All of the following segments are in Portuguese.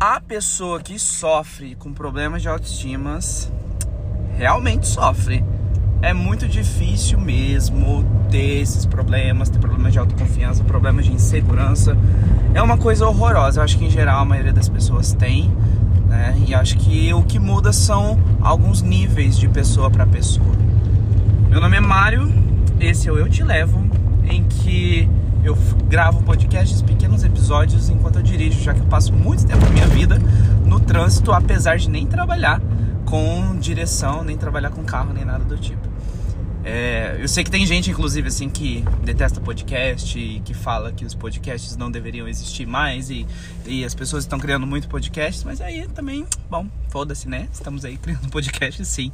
a pessoa que sofre com problemas de autoestima realmente sofre. É muito difícil mesmo ter esses problemas, ter problemas de autoconfiança, problemas de insegurança. É uma coisa horrorosa. Eu acho que em geral a maioria das pessoas tem, né? E acho que o que muda são alguns níveis de pessoa para pessoa. Meu nome é Mário, esse é o Eu Te Levo, em que eu gravo podcasts, pequenos episódios enquanto eu dirijo, já que eu passo muito tempo da minha vida no trânsito, apesar de nem trabalhar com direção, nem trabalhar com carro, nem nada do tipo. É, eu sei que tem gente, inclusive, assim, que detesta podcast e que fala que os podcasts não deveriam existir mais e, e as pessoas estão criando muito podcasts, mas aí também, bom, foda-se, né? Estamos aí criando podcast, sim.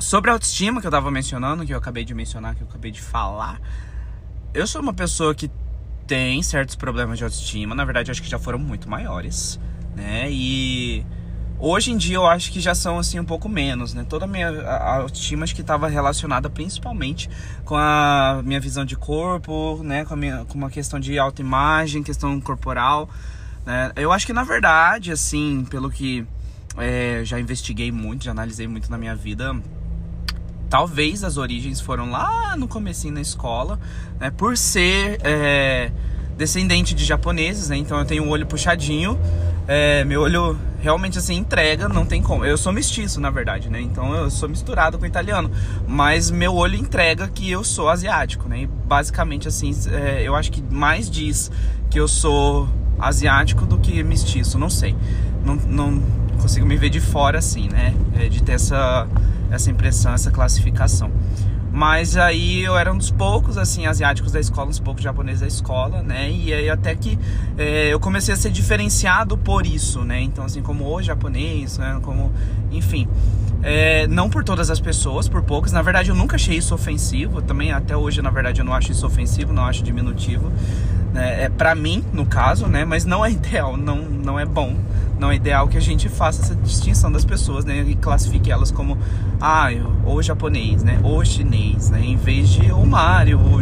Sobre a autoestima que eu tava mencionando, que eu acabei de mencionar, que eu acabei de falar, eu sou uma pessoa que tem certos problemas de autoestima, na verdade, acho que já foram muito maiores, né? E hoje em dia eu acho que já são assim um pouco menos, né? Toda a minha autoestima acho que estava relacionada principalmente com a minha visão de corpo, né? Com, minha, com uma questão de autoimagem, questão corporal, né? Eu acho que na verdade, assim, pelo que é, já investiguei muito, já analisei muito na minha vida, talvez as origens foram lá no comecinho na escola, né? Por ser é, descendente de japoneses, né? Então eu tenho um olho puxadinho, é, meu olho realmente assim entrega, não tem como. Eu sou mestiço, na verdade, né? Então eu sou misturado com italiano, mas meu olho entrega que eu sou asiático, né? E basicamente assim, é, eu acho que mais diz que eu sou asiático do que mestiço, não sei. Não, não consigo me ver de fora assim, né? É, de ter essa essa impressão, essa classificação. Mas aí eu era um dos poucos, assim, asiáticos da escola, uns poucos japoneses da escola, né? E aí até que é, eu comecei a ser diferenciado por isso, né? Então, assim, como o japonês, né? Como, enfim. É, não por todas as pessoas, por poucas. Na verdade, eu nunca achei isso ofensivo. Também, até hoje, na verdade, eu não acho isso ofensivo, não acho diminutivo. Né? É para mim, no caso, né? Mas não é ideal, não, não é bom não é ideal que a gente faça essa distinção das pessoas, né? E classifique elas como, ah, ou japonês, né? Ou chinês, né? Em vez de o Mário, o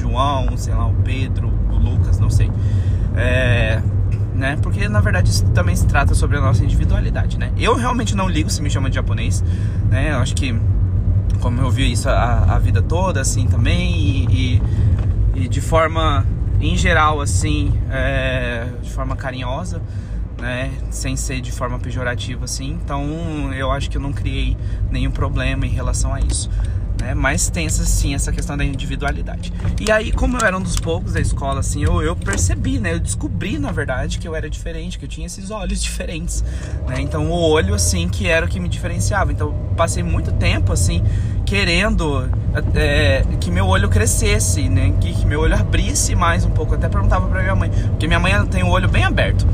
João, sei lá, o Pedro, o Lucas, não sei. É, né? Porque na verdade isso também se trata sobre a nossa individualidade, né? Eu realmente não ligo se me chama de japonês, né? Eu acho que, como eu vi isso a, a vida toda, assim, também, e, e, e de forma, em geral, assim, é, de forma carinhosa, né? Sem ser de forma pejorativa assim. Então eu acho que eu não criei nenhum problema em relação a isso. Né? Mas tem essa, sim essa questão da individualidade. E aí, como eu era um dos poucos da escola, assim, eu, eu percebi, né? Eu descobri, na verdade, que eu era diferente, que eu tinha esses olhos diferentes. Né? Então o olho, assim, que era o que me diferenciava. Então passei muito tempo, assim, querendo é, que meu olho crescesse, né? Que, que meu olho abrisse mais um pouco. Eu até perguntava pra minha mãe, porque minha mãe tem o olho bem aberto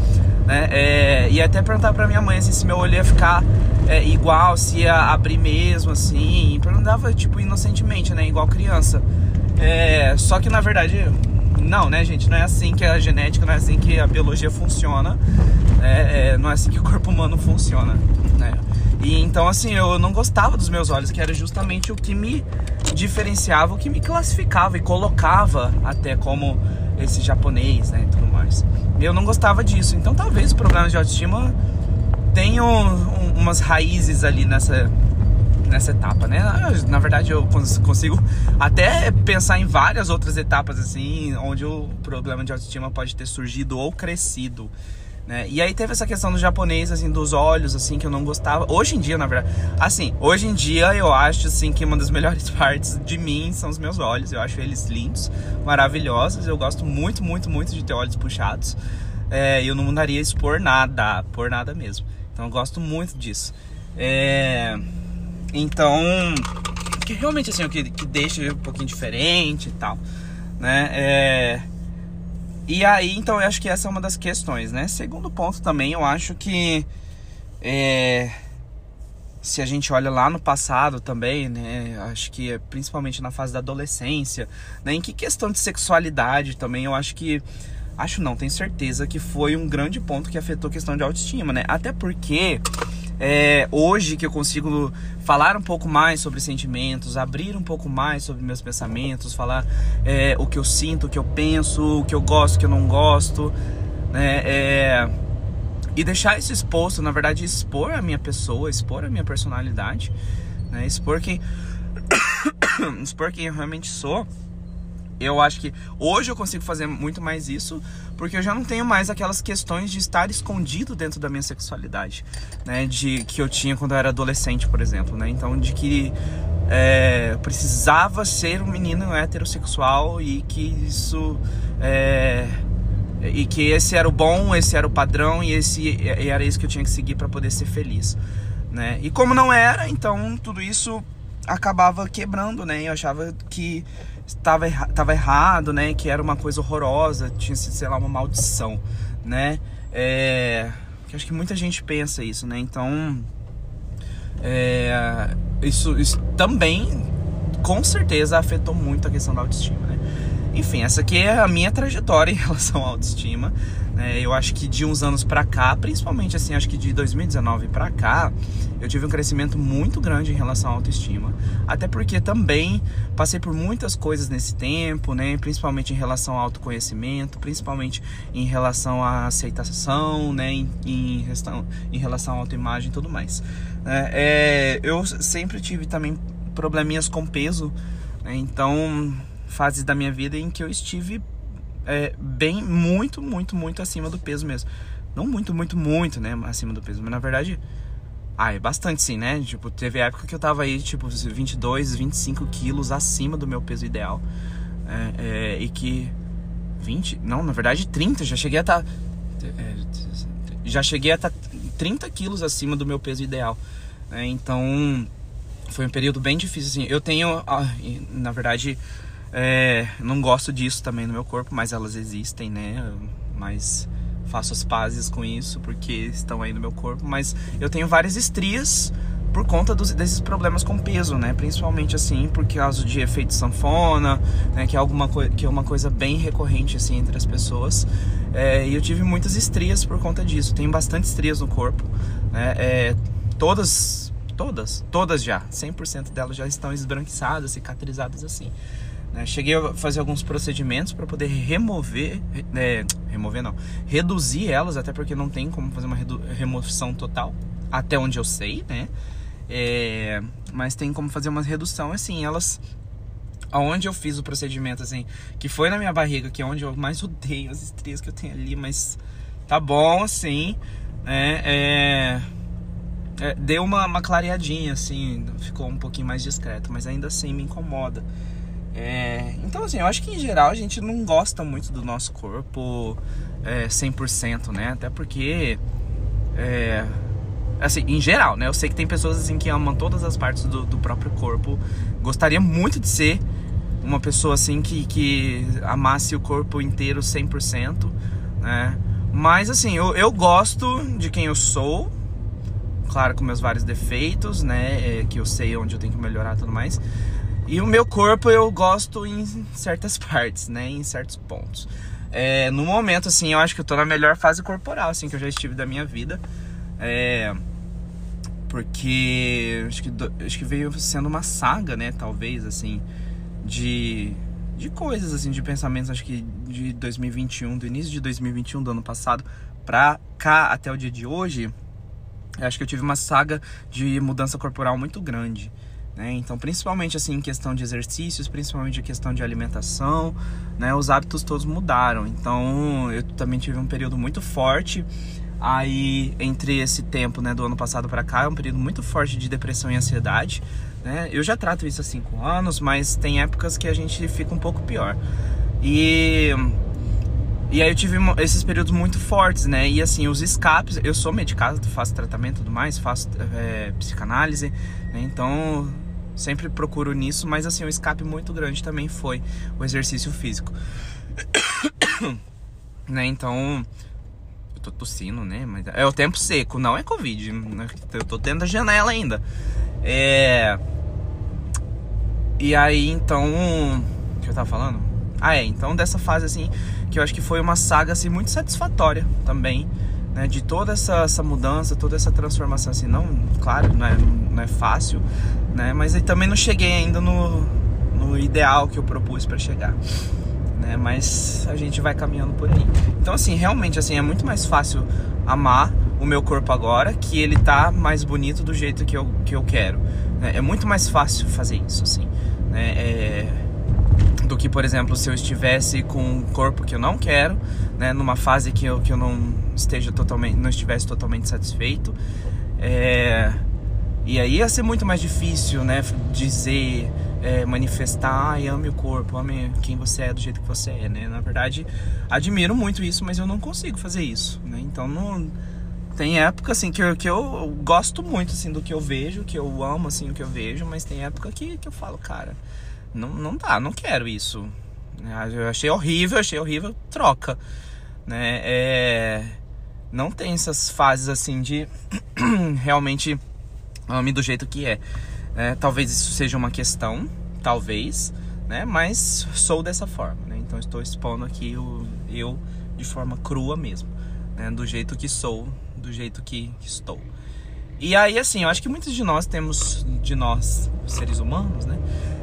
né? É, e até perguntar pra minha mãe assim, se meu olho ia ficar é, igual, se ia abrir mesmo, assim. Perguntava, tipo, inocentemente, né? Igual criança. É, só que na verdade, não, né, gente? Não é assim que a genética, não é assim que a biologia funciona. É, é, não é assim que o corpo humano funciona, né? E então, assim, eu não gostava dos meus olhos, que era justamente o que me diferenciava, o que me classificava e colocava até como esse japonês, né, e tudo mais. Eu não gostava disso. Então talvez o problema de autoestima tenha um, umas raízes ali nessa nessa etapa, né? Na verdade, eu consigo até pensar em várias outras etapas assim, onde o problema de autoestima pode ter surgido ou crescido. Né? E aí teve essa questão do japonês, assim, dos olhos, assim, que eu não gostava. Hoje em dia, na verdade, assim, hoje em dia eu acho, assim, que uma das melhores partes de mim são os meus olhos. Eu acho eles lindos, maravilhosos. Eu gosto muito, muito, muito de ter olhos puxados. É, eu não mudaria isso por nada, por nada mesmo. Então eu gosto muito disso. É, então, que realmente, assim, o que, que deixa um pouquinho diferente e tal, né? É, e aí, então, eu acho que essa é uma das questões, né? Segundo ponto também, eu acho que é, se a gente olha lá no passado também, né? Acho que é principalmente na fase da adolescência, né? Em que questão de sexualidade também, eu acho que acho não, tenho certeza que foi um grande ponto que afetou a questão de autoestima, né? Até porque é, hoje que eu consigo falar um pouco mais sobre sentimentos, abrir um pouco mais sobre meus pensamentos, falar é, o que eu sinto, o que eu penso, o que eu gosto, o que eu não gosto, né? É, e deixar isso exposto, na verdade, expor a minha pessoa, expor a minha personalidade, né? Expor quem expor quem eu realmente sou. Eu acho que hoje eu consigo fazer muito mais isso, porque eu já não tenho mais aquelas questões de estar escondido dentro da minha sexualidade, né? De que eu tinha quando eu era adolescente, por exemplo, né? Então, de que é, precisava ser um menino heterossexual e que isso é, e que esse era o bom, esse era o padrão e esse e era isso que eu tinha que seguir para poder ser feliz, né? E como não era, então tudo isso acabava quebrando, né? Eu achava que estava tava errado, né? Que era uma coisa horrorosa, tinha sido, sei lá, uma maldição, né? É, que acho que muita gente pensa isso, né? Então, é, isso, isso também, com certeza, afetou muito a questão da autoestima? Enfim, essa aqui é a minha trajetória em relação à autoestima. Né? Eu acho que de uns anos pra cá, principalmente assim, acho que de 2019 pra cá, eu tive um crescimento muito grande em relação à autoestima. Até porque também passei por muitas coisas nesse tempo, né? Principalmente em relação ao autoconhecimento, principalmente em relação à aceitação, né? Em, em, em relação à autoimagem e tudo mais. É, é, eu sempre tive também probleminhas com peso, né? então fases da minha vida em que eu estive é, bem, muito, muito, muito acima do peso mesmo. Não muito, muito, muito, né? Acima do peso, mas na verdade. Ah, é bastante sim, né? Tipo, teve época que eu tava aí, tipo, 22, 25 quilos acima do meu peso ideal. É, é, e que. 20? Não, na verdade 30. Já cheguei a estar. Tá, é, já cheguei a estar tá 30 quilos acima do meu peso ideal. É, então. Foi um período bem difícil, assim. Eu tenho. Ah, na verdade é, não gosto disso também no meu corpo, mas elas existem, né? Mas faço as pazes com isso porque estão aí no meu corpo. Mas eu tenho várias estrias por conta dos, desses problemas com peso, né? Principalmente assim por causa de efeito sanfona, né? Que é alguma que é uma coisa bem recorrente assim entre as pessoas. É, e eu tive muitas estrias por conta disso. Tenho bastante estrias no corpo, né? É, todas, todas, todas já, 100% delas já estão esbranquiçadas, cicatrizadas assim. Né? Cheguei a fazer alguns procedimentos para poder remover, é, remover não, reduzir elas, até porque não tem como fazer uma remoção total, até onde eu sei, né? É, mas tem como fazer uma redução, assim, elas aonde eu fiz o procedimento, assim, que foi na minha barriga, que é onde eu mais odeio as estrias que eu tenho ali, mas tá bom, assim, né? É, é, deu uma, uma clareadinha, assim, ficou um pouquinho mais discreto, mas ainda assim me incomoda. É, então, assim, eu acho que em geral a gente não gosta muito do nosso corpo é, 100%, né? Até porque, é, assim, em geral, né? Eu sei que tem pessoas assim que amam todas as partes do, do próprio corpo. Gostaria muito de ser uma pessoa assim que, que amasse o corpo inteiro 100%, né? Mas, assim, eu, eu gosto de quem eu sou, claro, com meus vários defeitos, né? É, que eu sei onde eu tenho que melhorar e tudo mais. E o meu corpo eu gosto em certas partes, né? Em certos pontos. É, no momento, assim, eu acho que eu tô na melhor fase corporal, assim, que eu já estive da minha vida. É, porque acho que, acho que veio sendo uma saga, né? Talvez, assim, de, de coisas, assim, de pensamentos, acho que de 2021, do início de 2021, do ano passado, pra cá até o dia de hoje. Acho que eu tive uma saga de mudança corporal muito grande. Né? Então, principalmente assim em questão de exercícios, principalmente em questão de alimentação, né? Os hábitos todos mudaram. Então, eu também tive um período muito forte aí entre esse tempo, né, do ano passado para cá, é um período muito forte de depressão e ansiedade, né? Eu já trato isso há cinco anos, mas tem épocas que a gente fica um pouco pior. E e aí eu tive esses períodos muito fortes, né? E assim, os escapes, eu sou medicado, faço tratamento e tudo mais, faço é, psicanálise, né? Então sempre procuro nisso, mas assim, um escape muito grande também foi o exercício físico. né? Então, eu tô tossindo, né? Mas é o tempo seco, não é Covid, né? eu tô dentro da janela ainda. É. E aí, então, o que eu tava falando? Ah, é, então dessa fase assim, que eu acho que foi uma saga assim muito satisfatória também, né, de toda essa, essa mudança, toda essa transformação assim, não, claro, não é, não é fácil, né, mas aí também não cheguei ainda no, no ideal que eu propus para chegar. né? Mas a gente vai caminhando por aí. Então, assim, realmente, assim, é muito mais fácil amar o meu corpo agora, que ele tá mais bonito do jeito que eu, que eu quero. Né? É muito mais fácil fazer isso, assim, né? É... Do que, por exemplo, se eu estivesse com um corpo que eu não quero, né? Numa fase que eu, que eu não esteja totalmente, não estivesse totalmente satisfeito. É... E aí ia ser muito mais difícil, né? Dizer, é, manifestar, ai, ame o corpo, ame quem você é do jeito que você é, né? Na verdade, admiro muito isso, mas eu não consigo fazer isso, né? Então, não... tem época, assim, que eu, que eu gosto muito, assim, do que eu vejo, que eu amo, assim, o que eu vejo, mas tem época que, que eu falo, cara, não, não dá, não quero isso. Eu achei horrível, achei horrível, troca, né? É... Não tem essas fases, assim, de realmente ame do jeito que é. é. Talvez isso seja uma questão, talvez, né? Mas sou dessa forma, né? Então estou expondo aqui o eu de forma crua mesmo, né? Do jeito que sou, do jeito que estou. E aí, assim, eu acho que muitos de nós temos, de nós, seres humanos, né?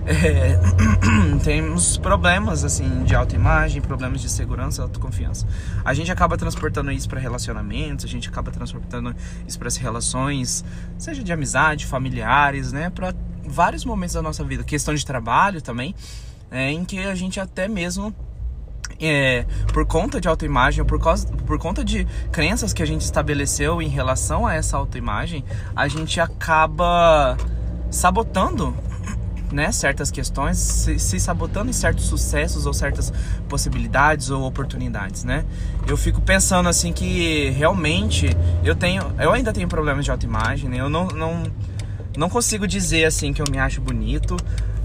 É, temos problemas, assim, de autoimagem, problemas de segurança, autoconfiança. A gente acaba transportando isso para relacionamentos, a gente acaba transportando isso para as relações, seja de amizade, familiares, né? Para vários momentos da nossa vida. Questão de trabalho também, é, em que a gente até mesmo é, por conta de autoimagem, por, causa, por conta de crenças que a gente estabeleceu em relação a essa autoimagem, a gente acaba sabotando né, certas questões, se, se, sabotando em certos sucessos ou certas possibilidades ou oportunidades, né? Eu fico pensando assim que realmente eu tenho, eu ainda tenho problemas de autoimagem, né? Eu não, não, não consigo dizer assim que eu me acho bonito,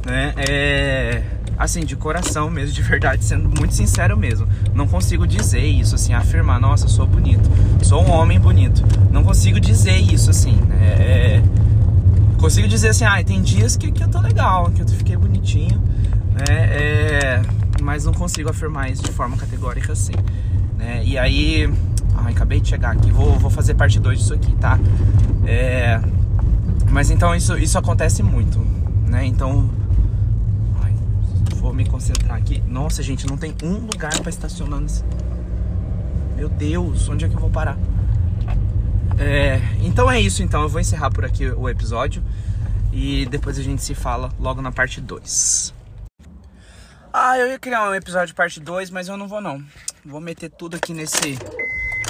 né? É, assim, de coração mesmo, de verdade, sendo muito sincero mesmo. Não consigo dizer isso, assim, afirmar, nossa, sou bonito, sou um homem bonito. Não consigo dizer isso, assim. Né? É, consigo dizer assim, ah, tem dias que, que eu tô legal, que eu fiquei bonitinho, né? É, mas não consigo afirmar isso de forma categórica, assim. Né? E aí, ai, acabei de chegar aqui, vou, vou fazer parte 2 disso aqui, tá? É, mas então isso, isso acontece muito, né? Então vou me concentrar aqui. Nossa, gente, não tem um lugar para estacionar nesse... Meu Deus, onde é que eu vou parar? É, então é isso, então. Eu vou encerrar por aqui o episódio. E depois a gente se fala logo na parte 2. Ah, eu ia criar um episódio parte 2, mas eu não vou não. Vou meter tudo aqui nesse,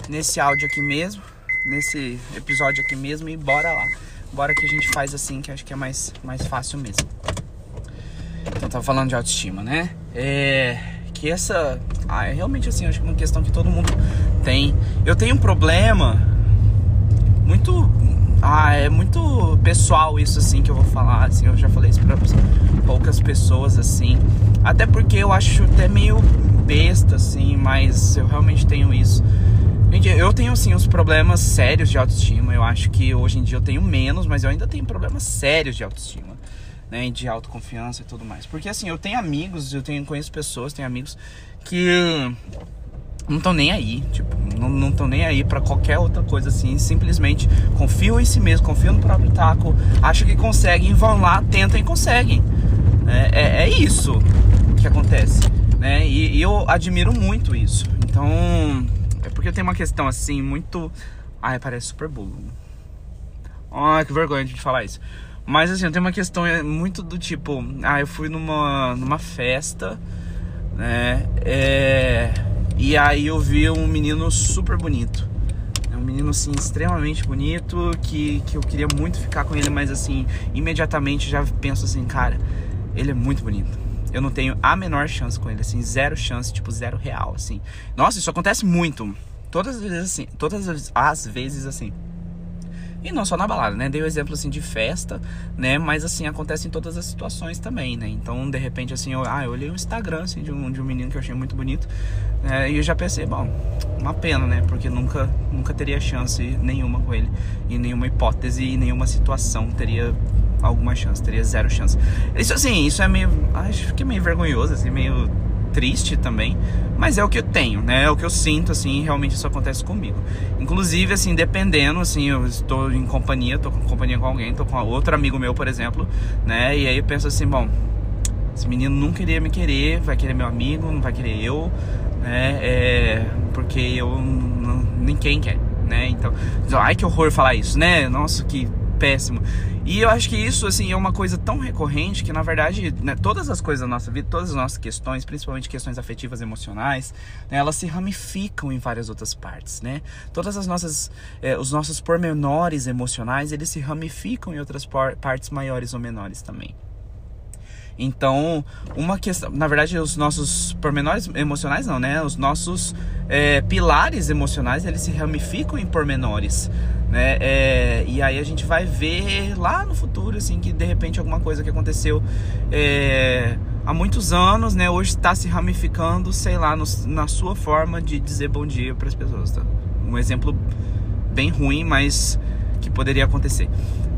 nesse áudio aqui mesmo. Nesse episódio aqui mesmo e bora lá. Bora que a gente faz assim, que acho que é mais, mais fácil mesmo. Então tava falando de autoestima, né? É. Que essa. Ah, é realmente assim, acho que é uma questão que todo mundo tem. Eu tenho um problema muito. Ah, é muito pessoal isso assim que eu vou falar, assim, eu já falei isso poucas pessoas assim. Até porque eu acho até meio besta assim, mas eu realmente tenho isso. Gente, eu tenho sim os problemas sérios de autoestima. Eu acho que hoje em dia eu tenho menos, mas eu ainda tenho problemas sérios de autoestima né, de autoconfiança e tudo mais. Porque assim, eu tenho amigos, eu tenho conheço pessoas, tenho amigos que não estão nem aí, tipo, não estão nem aí para qualquer outra coisa assim, simplesmente confiam em si mesmo, confiam no próprio taco, acham que conseguem, vão lá, tentam e conseguem. É, é, é isso que acontece, né? E, e, eu admiro muito isso. Então, é porque eu tenho uma questão assim, muito. Ai, parece super bolo. Ai, que vergonha de falar isso. Mas assim, eu tenho uma questão é, muito do tipo, ah, eu fui numa, numa festa, né? É, e aí eu vi um menino super bonito. Um menino assim extremamente bonito que, que eu queria muito ficar com ele, mas assim, imediatamente já penso assim, cara, ele é muito bonito. Eu não tenho a menor chance com ele, assim, zero chance, tipo, zero real, assim. Nossa, isso acontece muito. Todas as vezes assim, todas as vezes assim. E não só na balada, né? Dei o exemplo assim de festa, né? Mas assim, acontece em todas as situações também, né? Então, de repente, assim, eu, ah, eu olhei o Instagram assim, de, um, de um menino que eu achei muito bonito. Né? E eu já pensei, bom, uma pena, né? Porque nunca, nunca teria chance nenhuma com ele. Em nenhuma hipótese, em nenhuma situação teria alguma chance, teria zero chance. Isso assim, isso é meio. Acho que é meio vergonhoso, assim, meio triste também, mas é o que eu tenho, né? É o que eu sinto, assim, realmente isso acontece comigo. Inclusive, assim, dependendo, assim, eu estou em companhia, estou com companhia com alguém, estou com outro amigo meu, por exemplo, né? E aí eu penso assim, bom, Esse menino nunca iria me querer, vai querer meu amigo, não vai querer eu, né? É, porque eu não, ninguém quer, né? Então, ai que horror falar isso, né? Nossa, que péssimo. E eu acho que isso, assim, é uma coisa tão recorrente que, na verdade, né, todas as coisas da nossa vida, todas as nossas questões, principalmente questões afetivas emocionais, né, elas se ramificam em várias outras partes, né? Todas as nossas, é, os nossos pormenores emocionais, eles se ramificam em outras partes maiores ou menores também. Então, uma questão, na verdade, os nossos pormenores emocionais não, né? Os nossos é, pilares emocionais, eles se ramificam em pormenores, né? É, e aí a gente vai ver lá no futuro, assim, que de repente alguma coisa que aconteceu é, há muitos anos, né? Hoje está se ramificando, sei lá, no, na sua forma de dizer bom dia para as pessoas, tá? Um exemplo bem ruim, mas que poderia acontecer.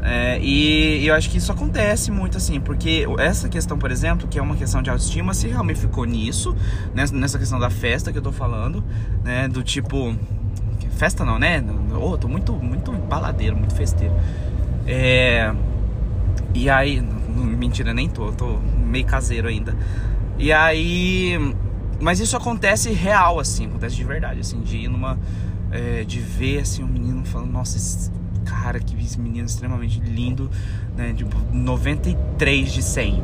É, e, e, eu acho que isso acontece muito assim, porque essa questão, por exemplo, que é uma questão de autoestima, se ramificou nisso, nessa, nessa questão da festa que eu tô falando, né? Do tipo. Festa não, né? Oh, tô muito, muito baladeiro, muito festeiro. É, e aí. Mentira, nem tô, tô meio caseiro ainda. E aí. Mas isso acontece real, assim, acontece de verdade, assim, de ir numa. É, de ver assim um menino falando, nossa, esse cara, que menino extremamente lindo, né? Tipo, 93 de 100,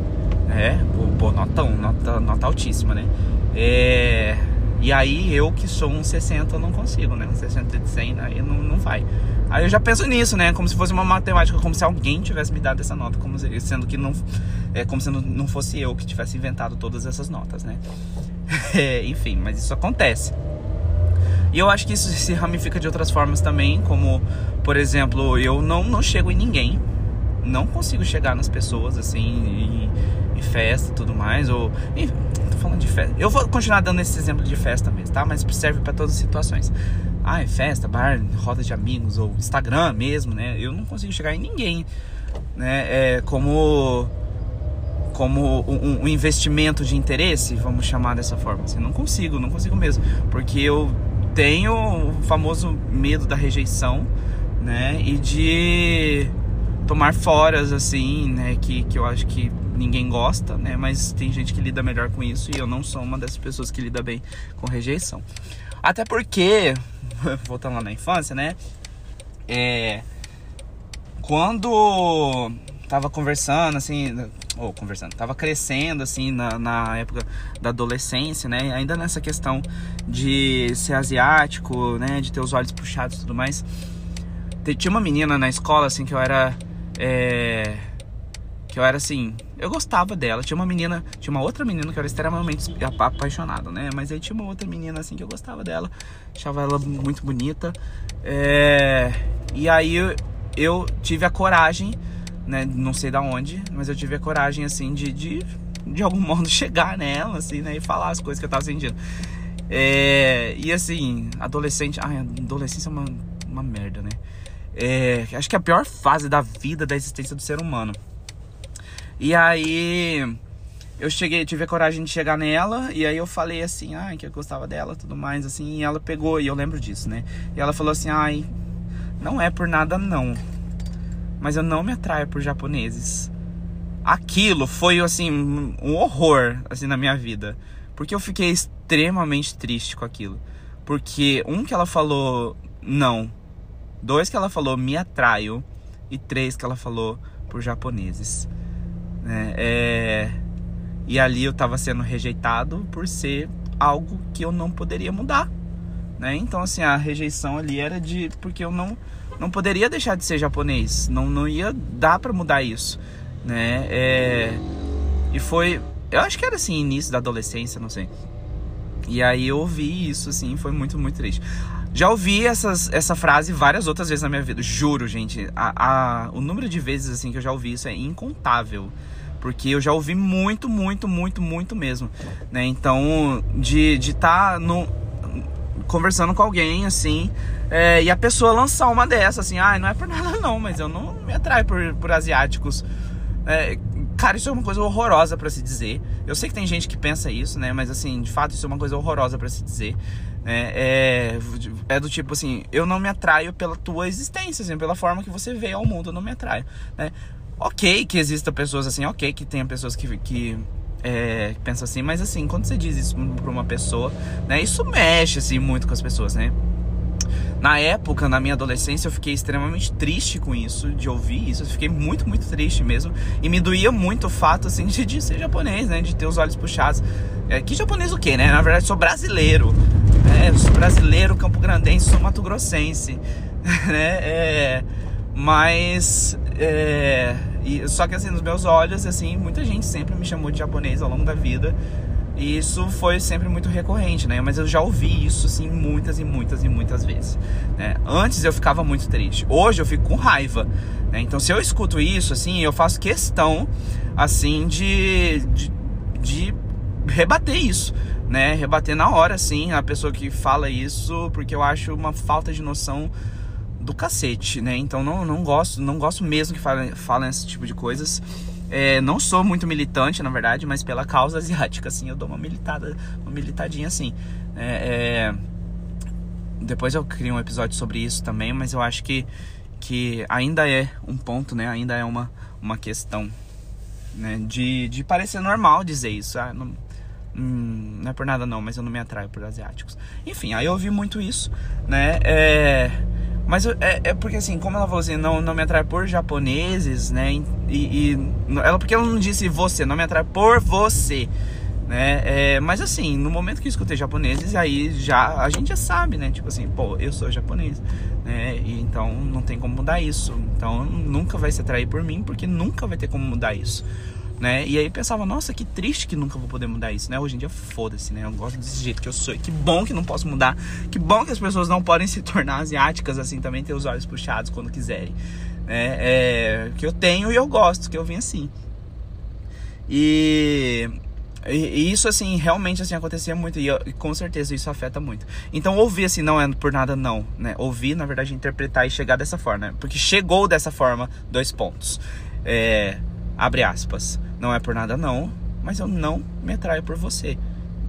né? Pô, nota, nota, nota altíssima, né? É... E aí eu que sou um 60 não consigo, né? Um 60 de 100 aí não, não vai. Aí eu já penso nisso, né? Como se fosse uma matemática, como se alguém tivesse me dado essa nota, como se, sendo que não é como se não fosse eu que tivesse inventado todas essas notas, né? É, enfim, mas isso acontece. E eu acho que isso se ramifica de outras formas também, como, por exemplo, eu não, não chego em ninguém, não consigo chegar nas pessoas, assim, em, em festa e tudo mais, ou... Enfim, tô falando de festa. Eu vou continuar dando esse exemplo de festa mesmo, tá? Mas serve para todas as situações. Ah, é festa, bar, roda de amigos, ou Instagram mesmo, né? Eu não consigo chegar em ninguém, né? É como como um, um, investimento de interesse, vamos chamar dessa forma. Assim, não consigo, não consigo mesmo, porque eu tenho o famoso medo da rejeição, né? E de tomar foras, assim, né? Que, que eu acho que ninguém gosta, né? Mas tem gente que lida melhor com isso e eu não sou uma dessas pessoas que lida bem com rejeição. Até porque, voltando lá na infância, né? É, quando tava conversando, assim, ou conversando, tava crescendo, assim, na, na época da adolescência, né? Ainda nessa questão de ser asiático, né? De ter os olhos puxados e tudo mais. Tinha uma menina na escola, assim, que eu era. É, que eu era assim. Eu gostava dela. Tinha uma menina. Tinha uma outra menina que eu era extremamente apaixonado, né? Mas aí tinha uma outra menina, assim, que eu gostava dela. Achava ela muito bonita. É, e aí eu, eu tive a coragem né? Não sei da onde, mas eu tive a coragem, assim, de, de, de algum modo chegar nela, assim, né? E falar as coisas que eu tava sentindo. É, e assim, adolescente. Ai, adolescência é uma, uma merda, né? É, acho que é a pior fase da vida, da existência do ser humano. E aí eu cheguei, tive a coragem de chegar nela e aí eu falei assim, ai, que eu gostava dela, tudo mais assim, e ela pegou, e eu lembro disso, né? E ela falou assim: "Ai, não é por nada não mas eu não me atraio por japoneses. Aquilo foi assim um horror assim na minha vida, porque eu fiquei extremamente triste com aquilo. Porque um que ela falou não, dois que ela falou me atraio e três que ela falou por japoneses. Né? É... E ali eu tava sendo rejeitado por ser algo que eu não poderia mudar. Né? Então assim, a rejeição ali era de porque eu não não poderia deixar de ser japonês, não, não ia dar para mudar isso, né? É, e foi, eu acho que era assim, início da adolescência, não sei. E aí eu ouvi isso, assim, foi muito, muito triste. Já ouvi essas, essa frase várias outras vezes na minha vida, juro, gente. A, a, o número de vezes, assim, que eu já ouvi isso é incontável. Porque eu já ouvi muito, muito, muito, muito mesmo, né? Então, de estar de tá no, conversando com alguém, assim, é, e a pessoa lançar uma dessa, assim, ah, não é por nada não, mas eu não me atraio por, por asiáticos. É, cara, isso é uma coisa horrorosa para se dizer. Eu sei que tem gente que pensa isso, né? Mas assim, de fato, isso é uma coisa horrorosa para se dizer. É, é, é, do tipo assim, eu não me atraio pela tua existência, assim, pela forma que você vê ao mundo, eu não me atraio, né? Ok que existam pessoas assim, ok que tenha pessoas que, que é, pensa assim, mas assim, quando você diz isso pra uma pessoa, né, isso mexe assim muito com as pessoas, né? Na época, na minha adolescência, eu fiquei extremamente triste com isso, de ouvir isso. Eu fiquei muito, muito triste mesmo. E me doía muito o fato, assim, de, de ser japonês, né? De ter os olhos puxados. É, que japonês o quê, né? Na verdade, sou brasileiro. É, sou brasileiro, campo grandense, sou mato grossense. né? É, mas... É, e, só que, assim, nos meus olhos, assim, muita gente sempre me chamou de japonês ao longo da vida. E isso foi sempre muito recorrente, né? Mas eu já ouvi isso, assim, muitas e muitas e muitas vezes. Né? Antes eu ficava muito triste. Hoje eu fico com raiva. Né? Então, se eu escuto isso, assim, eu faço questão, assim, de, de, de rebater isso. Né? Rebater na hora, assim, a pessoa que fala isso, porque eu acho uma falta de noção do cacete, né? Então não, não gosto, não gosto mesmo que falem, falem esse tipo de coisas. É, não sou muito militante, na verdade, mas pela causa asiática, assim, eu dou uma militada, uma militadinha assim. É, é... Depois eu crio um episódio sobre isso também, mas eu acho que, que ainda é um ponto, né? Ainda é uma, uma questão, né? De, de parecer normal dizer isso. Ah, não, hum, não é por nada não, mas eu não me atraio por asiáticos. Enfim, aí eu ouvi muito isso, né? É mas é, é, porque assim, como ela falou assim, não, não me atrai por japoneses, né? E, e ela porque ela não disse você, não me atrai por você, né? É, mas assim, no momento que eu escutei japoneses, aí já a gente já sabe, né? Tipo assim, pô, eu sou japonês, né? E então não tem como mudar isso. Então nunca vai se atrair por mim, porque nunca vai ter como mudar isso né? E aí pensava, nossa, que triste que nunca vou poder mudar isso, né? Hoje em dia, foda-se, né? Eu gosto desse jeito que eu sou. E que bom que não posso mudar. Que bom que as pessoas não podem se tornar asiáticas assim, também ter os olhos puxados quando quiserem. Né? É, que eu tenho e eu gosto, que eu vim assim. E, e, isso, assim, realmente, assim, acontecia muito. E, eu, e, com certeza isso afeta muito. Então, ouvir, assim, não é por nada não, né? Ouvir, na verdade, interpretar e chegar dessa forma, né? Porque chegou dessa forma, dois pontos. É, abre aspas não é por nada não, mas eu não me atraio por você.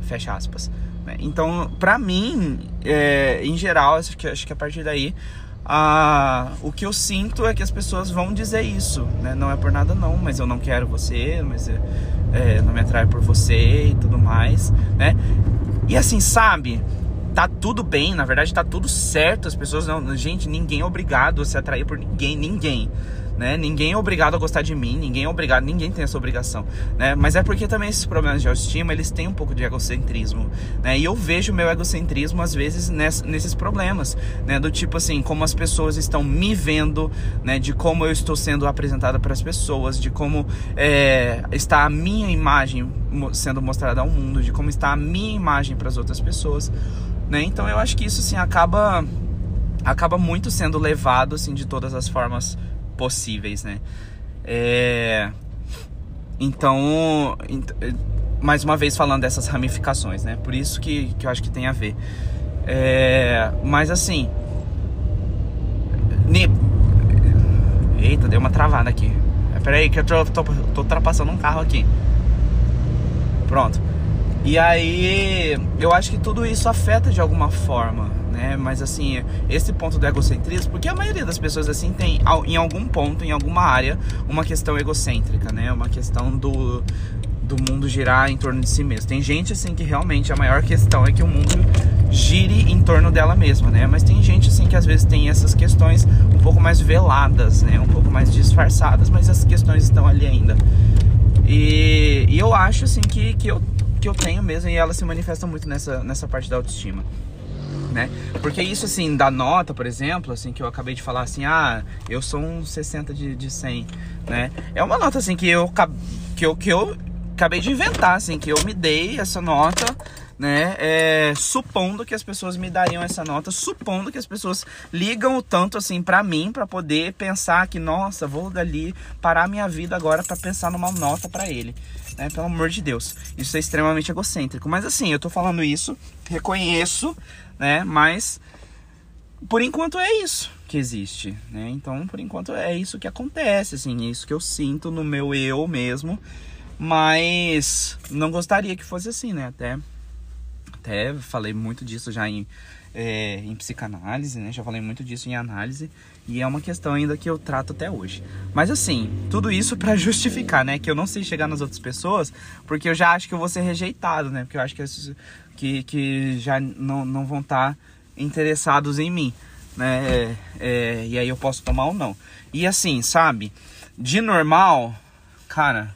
Fecha aspas. Né? Então, pra mim, é, em geral, acho que, acho que a partir daí, a, o que eu sinto é que as pessoas vão dizer isso, né? Não é por nada não, mas eu não quero você, mas é, é, não me atrai por você e tudo mais, né? E assim, sabe? Tá tudo bem, na verdade tá tudo certo. As pessoas não. Gente, ninguém é obrigado a se atrair por ninguém, ninguém né? Ninguém é obrigado a gostar de mim, ninguém é obrigado, ninguém tem essa obrigação, né? Mas é porque também esses problemas de autoestima, eles têm um pouco de egocentrismo, né? E eu vejo meu egocentrismo às vezes ness, nesses problemas, né? Do tipo assim, como as pessoas estão me vendo, né? De como eu estou sendo apresentada para as pessoas, de como é, está a minha imagem sendo mostrada ao mundo, de como está a minha imagem para as outras pessoas, né? Então eu acho que isso assim acaba acaba muito sendo levado assim de todas as formas possíveis, né? É... Então, mais uma vez falando dessas ramificações, né? Por isso que, que eu acho que tem a ver. É... Mas assim. Ne... Eita, deu uma travada aqui. Pera aí que eu tô, tô, tô ultrapassando um carro aqui. Pronto. E aí, eu acho que tudo isso afeta de alguma forma né? Mas assim, esse ponto do egocentrismo, porque a maioria das pessoas assim tem em algum ponto, em alguma área, uma questão egocêntrica, né? Uma questão do do mundo girar em torno de si mesmo. Tem gente assim que realmente a maior questão é que o mundo gire em torno dela mesma, né? Mas tem gente assim que às vezes tem essas questões um pouco mais veladas, né? Um pouco mais disfarçadas, mas as questões estão ali ainda. E, e eu acho assim que, que, eu, que eu tenho mesmo e ela se manifesta muito nessa, nessa parte da autoestima né? Porque isso, assim, da nota, por exemplo, assim, que eu acabei de falar assim, ah, eu sou um 60 de, de 100, né? É uma nota, assim, que eu, que eu, que eu acabei de inventar, assim, que eu me dei essa nota, né? É, supondo que as pessoas me dariam essa nota, supondo que as pessoas ligam o tanto assim para mim para poder pensar que nossa, vou dali parar minha vida agora para pensar numa nota para ele, né? Pelo amor de Deus, isso é extremamente egocêntrico. Mas assim, eu tô falando isso, reconheço, né? Mas por enquanto é isso que existe, né? Então, por enquanto é isso que acontece, assim, é isso que eu sinto no meu eu mesmo. Mas não gostaria que fosse assim, né? Até, até falei muito disso já em, é, em psicanálise, né? Já falei muito disso em análise e é uma questão ainda que eu trato até hoje. Mas assim, tudo isso para justificar, né? Que eu não sei chegar nas outras pessoas, porque eu já acho que eu vou ser rejeitado, né? Porque eu acho que, que, que já não, não vão estar tá interessados em mim, né? É, é, e aí eu posso tomar ou não. E assim, sabe? De normal, cara,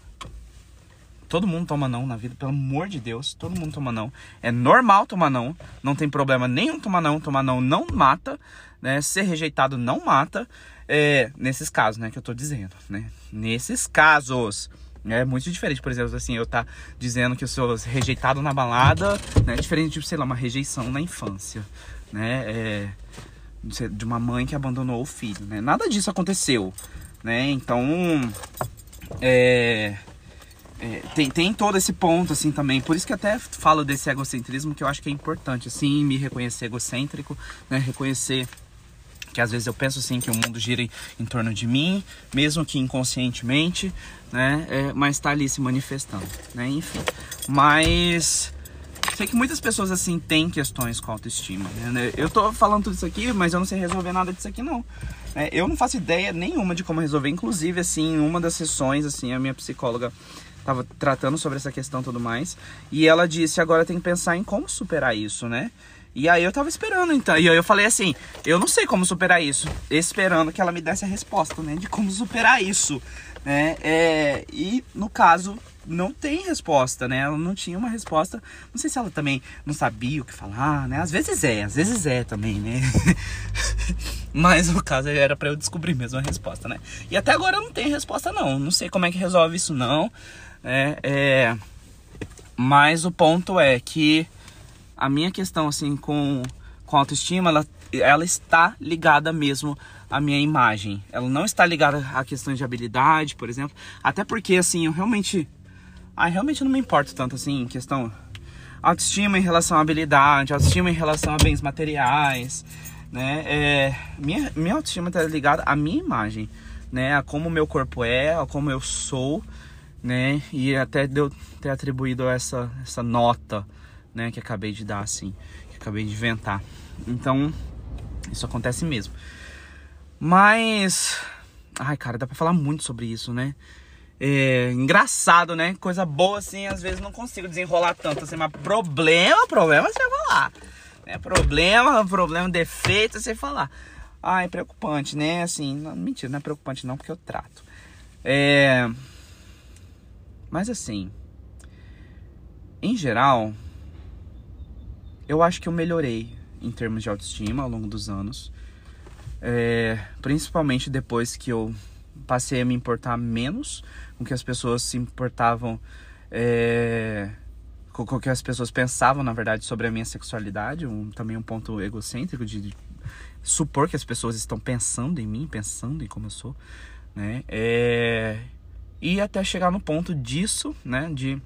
Todo mundo toma não na vida, pelo amor de Deus. Todo mundo toma não. É normal tomar não. Não tem problema nenhum tomar não. Tomar não não mata. Né? Ser rejeitado não mata. É, nesses casos, né? Que eu tô dizendo, né? Nesses casos. É muito diferente, por exemplo, assim, eu tá dizendo que eu sou rejeitado na balada, né? Diferente de, sei lá, uma rejeição na infância, né? É, de uma mãe que abandonou o filho, né? Nada disso aconteceu, né? Então, é é, tem, tem todo esse ponto, assim, também. Por isso que até falo desse egocentrismo, que eu acho que é importante, assim, me reconhecer egocêntrico, né? Reconhecer que às vezes eu penso, assim, que o mundo gira em, em torno de mim, mesmo que inconscientemente, né? É, mas tá ali se manifestando, né? Enfim. Mas... Sei que muitas pessoas, assim, têm questões com autoestima, né? Eu tô falando tudo isso aqui, mas eu não sei resolver nada disso aqui, não. É, eu não faço ideia nenhuma de como resolver. Inclusive, assim, em uma das sessões, assim, a minha psicóloga tava tratando sobre essa questão e tudo mais. E ela disse, agora tem que pensar em como superar isso, né? E aí eu tava esperando, então. E aí eu falei assim, eu não sei como superar isso. Esperando que ela me desse a resposta, né? De como superar isso. Né? É, e no caso, não tem resposta, né? Ela não tinha uma resposta. Não sei se ela também não sabia o que falar, né? Às vezes é, às vezes é também, né? Mas no caso era para eu descobrir mesmo a resposta, né? E até agora eu não tenho resposta, não. Não sei como é que resolve isso, não. É, é, mas o ponto é que a minha questão assim com, com autoestima, ela, ela está ligada mesmo à minha imagem. Ela não está ligada a questões de habilidade, por exemplo. Até porque assim, eu realmente. Ah, realmente não me importo tanto assim em questão autoestima em relação à habilidade, autoestima em relação a bens materiais, né? É, minha, minha autoestima está ligada à minha imagem, né? A como meu corpo é, a como eu sou, né? E até deu ter atribuído essa essa nota, né, que acabei de dar assim, que acabei de inventar. Então, isso acontece mesmo. Mas ai, cara, dá para falar muito sobre isso, né? É, engraçado, né? Coisa boa assim, às vezes não consigo desenrolar tanto assim, mas problema, problema você falar. Né? Problema, problema, defeito você falar. Ai, preocupante, né? Assim, não, mentira, não é preocupante não, porque eu trato. É, mas assim, em geral, eu acho que eu melhorei em termos de autoestima ao longo dos anos. É, principalmente depois que eu passei a me importar menos com o que as pessoas se importavam, é, com o que as pessoas pensavam, na verdade, sobre a minha sexualidade. Um, também um ponto egocêntrico de, de supor que as pessoas estão pensando em mim, pensando em como eu sou, né? É, e até chegar no ponto disso, né, de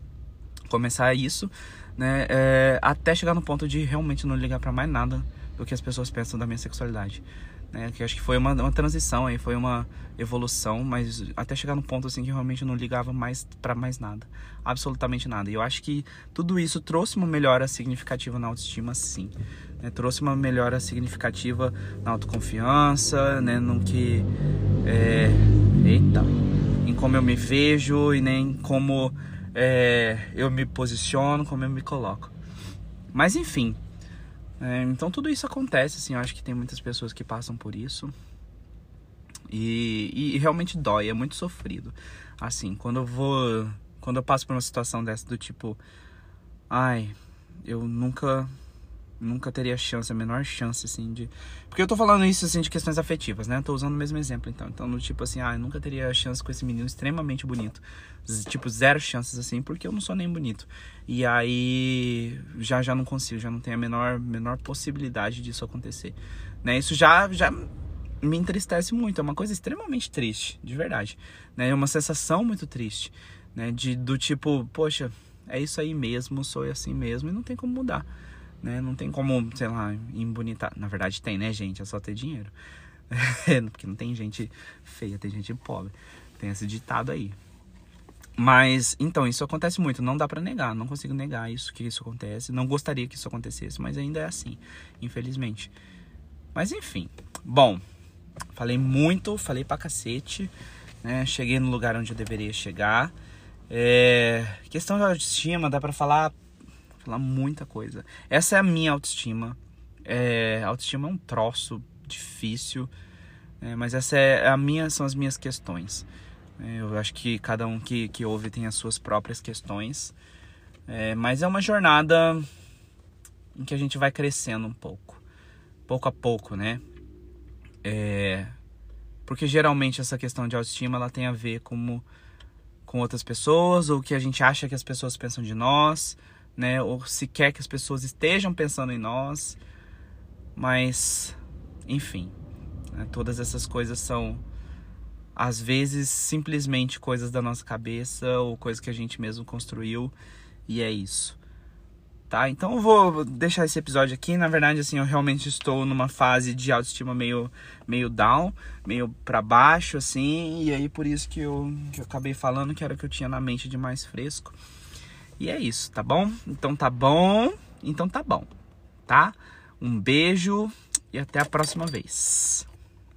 começar isso, né, é, até chegar no ponto de realmente não ligar para mais nada do que as pessoas pensam da minha sexualidade, né, que acho que foi uma, uma transição aí, foi uma evolução, mas até chegar no ponto assim que realmente não ligava mais para mais nada, absolutamente nada. E eu acho que tudo isso trouxe uma melhora significativa na autoestima, sim. Né, trouxe uma melhora significativa na autoconfiança, né, no que é... eita em como eu me vejo e nem como é, eu me posiciono, como eu me coloco. Mas enfim, é, então tudo isso acontece, assim, eu acho que tem muitas pessoas que passam por isso. E, e, e, realmente dói, é muito sofrido. Assim, quando eu vou. Quando eu passo por uma situação dessa do tipo. Ai, eu nunca nunca teria chance, a menor chance, assim, de. Porque eu tô falando isso, assim, de questões afetivas, né? tô usando o mesmo exemplo, então. Então, no tipo assim, ah, eu nunca teria chance com esse menino extremamente bonito. Tipo, zero chances, assim, porque eu não sou nem bonito. E aí, já já não consigo, já não tenho a menor, menor possibilidade disso acontecer. Né? Isso já, já me entristece muito, é uma coisa extremamente triste, de verdade. Né? É uma sensação muito triste, né? De, do tipo, poxa, é isso aí mesmo, sou assim mesmo e não tem como mudar né? Não tem como, sei lá, embonitar. Na verdade tem, né, gente? É só ter dinheiro. Porque não tem gente feia, tem gente pobre. Tem esse ditado aí. Mas, então, isso acontece muito, não dá para negar, não consigo negar isso, que isso acontece. Não gostaria que isso acontecesse, mas ainda é assim, infelizmente. Mas enfim, bom, falei muito, falei pra cacete, né? Cheguei no lugar onde eu deveria chegar. É, questão de autoestima, dá pra falar, falar muita coisa. Essa é a minha autoestima. É, autoestima é um troço difícil, é, mas essa é a minha, são as minhas questões. É, eu acho que cada um que, que ouve tem as suas próprias questões. É, mas é uma jornada em que a gente vai crescendo um pouco. Pouco a pouco, né? É, porque geralmente essa questão de autoestima ela tem a ver com, com outras pessoas, ou o que a gente acha que as pessoas pensam de nós, né? Ou se quer que as pessoas estejam pensando em nós. Mas, enfim, né? todas essas coisas são às vezes simplesmente coisas da nossa cabeça ou coisas que a gente mesmo construiu e é isso. Tá? Então eu vou deixar esse episódio aqui. Na verdade, assim, eu realmente estou numa fase de autoestima meio, meio down, meio para baixo, assim, e aí por isso que eu, que eu acabei falando que era o que eu tinha na mente de mais fresco. E é isso, tá bom? Então tá bom. Então tá bom, tá? Um beijo e até a próxima vez.